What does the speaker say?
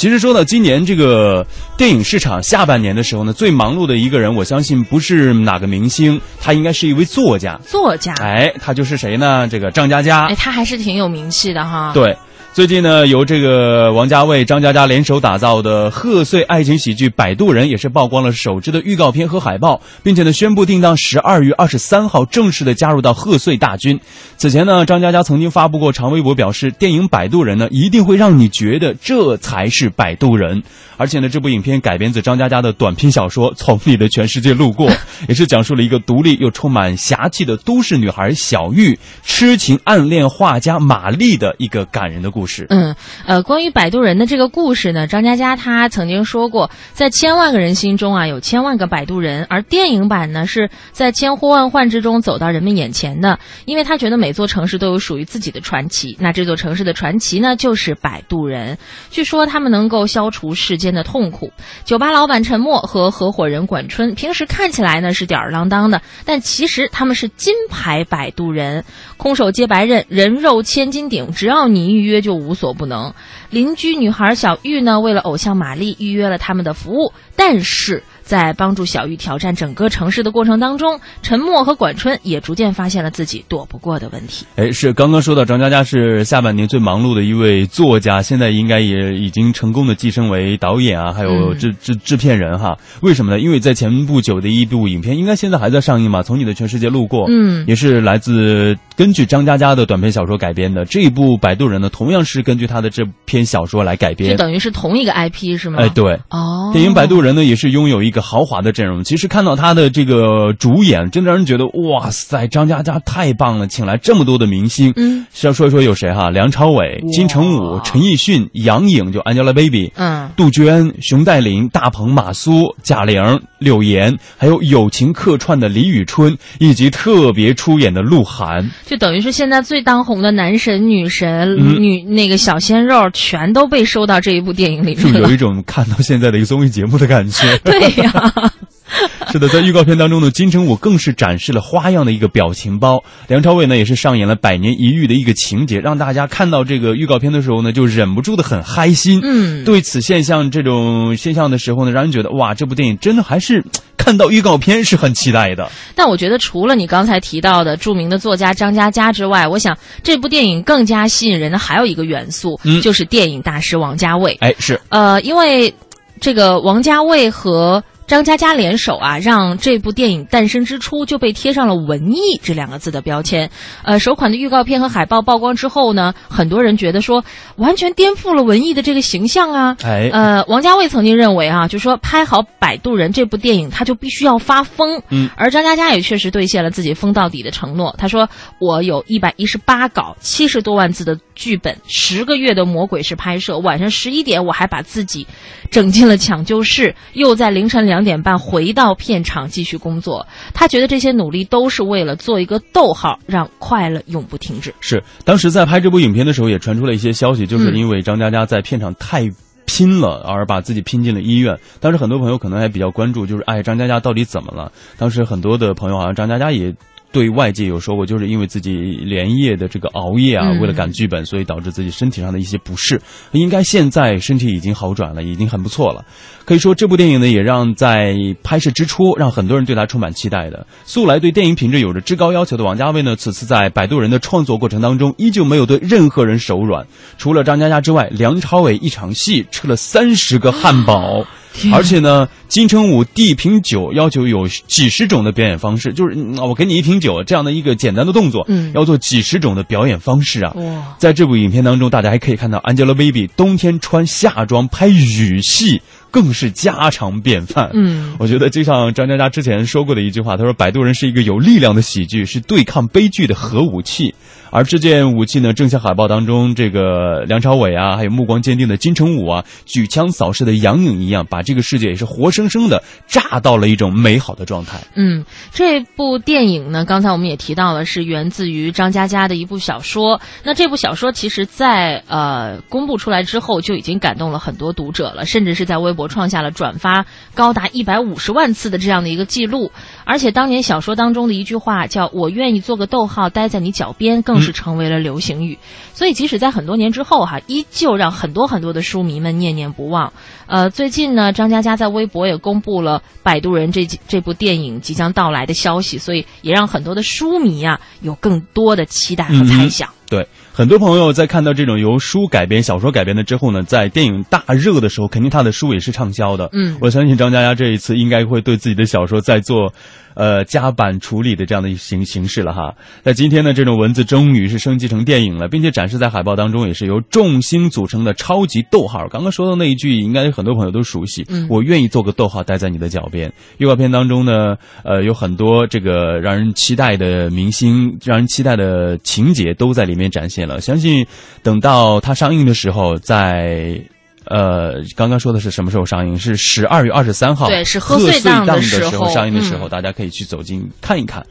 其实说到今年这个电影市场下半年的时候呢，最忙碌的一个人，我相信不是哪个明星，他应该是一位作家。作家，哎，他就是谁呢？这个张嘉佳。哎，他还是挺有名气的哈。对。最近呢，由这个王家卫、张嘉佳联手打造的贺岁爱情喜剧《摆渡人》也是曝光了首支的预告片和海报，并且呢宣布定档十二月二十三号正式的加入到贺岁大军。此前呢，张嘉佳曾经发布过长微博表示，电影《摆渡人》呢一定会让你觉得这才是摆渡人。而且呢，这部影片改编自张嘉佳的短篇小说《从你的全世界路过》，也是讲述了一个独立又充满侠气的都市女孩小玉痴情暗恋画家玛丽的一个感人的故。故事，嗯，呃，关于摆渡人的这个故事呢，张嘉佳他曾经说过，在千万个人心中啊，有千万个摆渡人，而电影版呢，是在千呼万唤之中走到人们眼前的，因为他觉得每座城市都有属于自己的传奇，那这座城市的传奇呢，就是摆渡人。据说他们能够消除世间的痛苦。酒吧老板陈默和合伙人管春，平时看起来呢是吊儿郎当的，但其实他们是金牌摆渡人，空手接白刃，人肉千斤顶，只要你预约就。就无所不能。邻居女孩小玉呢，为了偶像玛丽预约了他们的服务，但是。在帮助小玉挑战整个城市的过程当中，陈默和管春也逐渐发现了自己躲不过的问题。哎，是刚刚说到张嘉佳是下半年最忙碌的一位作家，现在应该也已经成功的晋升为导演啊，还有制制制片人哈。为什么呢？因为在前不久的一部影片，应该现在还在上映嘛，《从你的全世界路过》，嗯，也是来自根据张嘉佳的短篇小说改编的。这一部《摆渡人》呢，同样是根据他的这篇小说来改编，就等于是同一个 IP 是吗？哎，对，哦，电影《摆渡人》呢，也是拥有一个。豪华的阵容，其实看到他的这个主演，真的让人觉得哇塞，张嘉佳太棒了，请来这么多的明星。嗯，是要说一说有谁哈？梁朝伟、金城武、陈奕迅、杨颖，就 Angelababy，嗯，杜鹃、熊黛林、大鹏、马苏、贾玲、柳岩，还有友情客串的李宇春，以及特别出演的鹿晗，就等于是现在最当红的男神、女神、女那个小鲜肉，全都被收到这一部电影里面了，有一种看到现在的一个综艺节目的感觉。对呀。是的，在预告片当中呢，金城武更是展示了花样的一个表情包，梁朝伟呢也是上演了百年一遇的一个情节，让大家看到这个预告片的时候呢，就忍不住的很嗨心。嗯，对此现象这种现象的时候呢，让人觉得哇，这部电影真的还是看到预告片是很期待的。但我觉得除了你刚才提到的著名的作家张嘉佳之外，我想这部电影更加吸引人的还有一个元素，嗯，就是电影大师王家卫。哎，是，呃，因为这个王家卫和。张嘉佳联手啊，让这部电影诞生之初就被贴上了文艺这两个字的标签。呃，首款的预告片和海报曝光之后呢，很多人觉得说完全颠覆了文艺的这个形象啊。哎，呃，王家卫曾经认为啊，就说拍好《摆渡人》这部电影，他就必须要发疯。嗯，而张嘉佳也确实兑现了自己疯到底的承诺。他说：“我有一百一十八稿，七十多万字的剧本，十个月的魔鬼式拍摄，晚上十一点我还把自己整进了抢救室，又在凌晨两。”两点半回到片场继续工作，他觉得这些努力都是为了做一个逗号，让快乐永不停止。是，当时在拍这部影片的时候，也传出了一些消息，就是因为张嘉佳在片场太拼了，而把自己拼进了医院。当时很多朋友可能还比较关注，就是哎，张嘉佳到底怎么了？当时很多的朋友好像张嘉佳也。对外界有说过，就是因为自己连夜的这个熬夜啊，为了赶剧本，所以导致自己身体上的一些不适。应该现在身体已经好转了，已经很不错了。可以说，这部电影呢，也让在拍摄之初，让很多人对他充满期待的。素来对电影品质有着至高要求的王家卫呢，此次在《摆渡人》的创作过程当中，依旧没有对任何人手软。除了张嘉佳之外，梁朝伟一场戏吃了三十个汉堡。而且呢，金城武递瓶酒要求有几十种的表演方式，就是我给你一瓶酒这样的一个简单的动作，嗯，要做几十种的表演方式啊。在这部影片当中，大家还可以看到 Angelababy 冬天穿夏装拍雨戏。更是家常便饭。嗯，我觉得就像张嘉佳之前说过的一句话，他说：“摆渡人是一个有力量的喜剧，是对抗悲剧的核武器。”而这件武器呢，正像海报当中这个梁朝伟啊，还有目光坚定的金城武啊，举枪扫射的杨颖一样，把这个世界也是活生生的炸到了一种美好的状态。嗯，这部电影呢，刚才我们也提到了，是源自于张嘉佳的一部小说。那这部小说其实，在呃公布出来之后，就已经感动了很多读者了，甚至是在微博。创下了转发高达一百五十万次的这样的一个记录，而且当年小说当中的一句话叫“我愿意做个逗号，待在你脚边”，更更是成为了流行语。所以，即使在很多年之后哈，依旧让很多很多的书迷们念念不忘。呃，最近呢，张嘉佳在微博也公布了《摆渡人》这这部电影即将到来的消息，所以也让很多的书迷啊有更多的期待和猜想。对。很多朋友在看到这种由书改编、小说改编的之后呢，在电影大热的时候，肯定他的书也是畅销的。嗯，我相信张嘉佳这一次应该会对自己的小说再做。呃，加版处理的这样的一形形式了哈。在今天呢，这种文字终于是升级成电影了，并且展示在海报当中，也是由众星组成的超级逗号。刚刚说的那一句，应该很多朋友都熟悉。嗯，我愿意做个逗号，待在你的脚边。预告片当中呢，呃，有很多这个让人期待的明星，让人期待的情节都在里面展现了。相信等到它上映的时候，在。呃，刚刚说的是什么时候上映？是十二月二十三号，对，是贺岁档的时候上映的时候，大家可以去走进看一看。